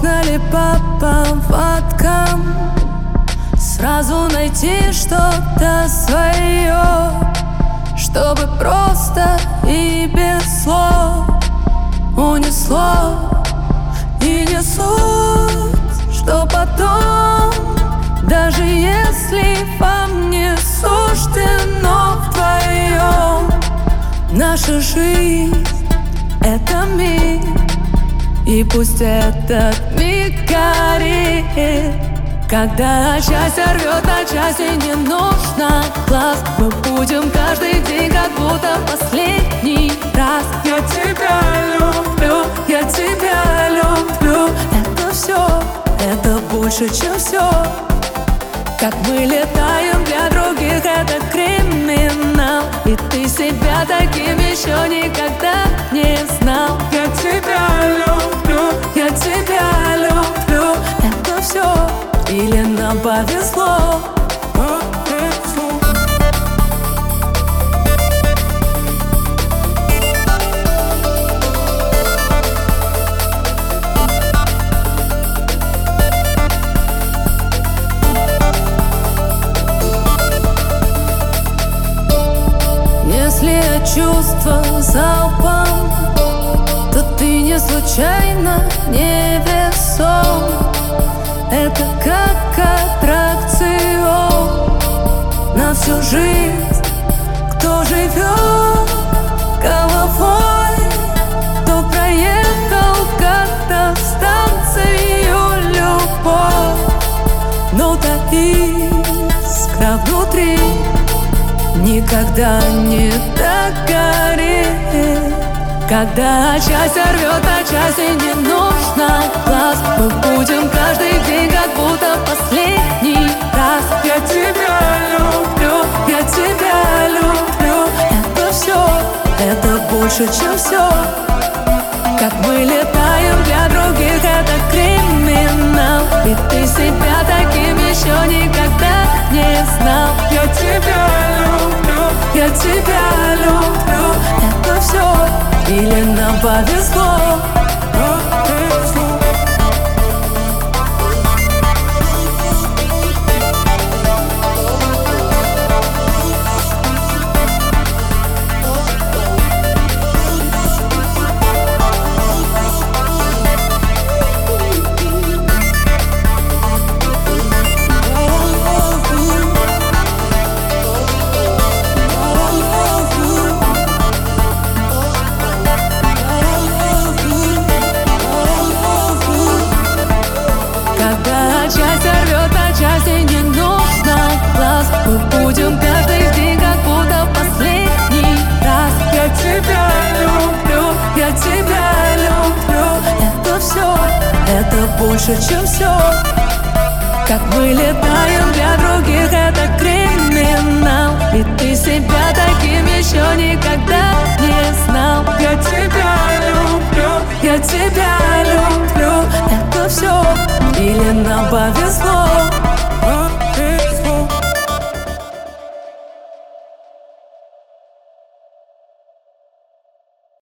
Можно ли по поводкам Сразу найти что-то свое Чтобы просто и без слов Унесло и не суть Что потом Даже если вам не суждено вдвоем Наша жизнь — это мир И пусть этот миг горит когда счастье рвет на части, не нужно глаз. Мы будем каждый день, как будто последний раз. Я тебя люблю, я тебя люблю. Это все, это больше, чем все Как мы летаем для других, это криминал. И ты себя таким еще никогда повезло. Если чувство залпом То ты не случайно не весом Это как аттракцион На всю жизнь. Кто живет головой То проехал как-то станцию любовь. Но так искра внутри Никогда не догорит Когда счастье рвет на части, не нужно глаз Мы будем каждый день, как будто последний раз. Я тебя люблю, я тебя люблю. Это все, это больше, чем все Как мы летаем для других, это криминал. И ты себя таким еще или нам повезло. Это больше, чем все Как мы летаем для других, это криминал. И ты себя таким еще никогда не знал. Я тебя люблю, Я тебя люблю, это все, или нам повезло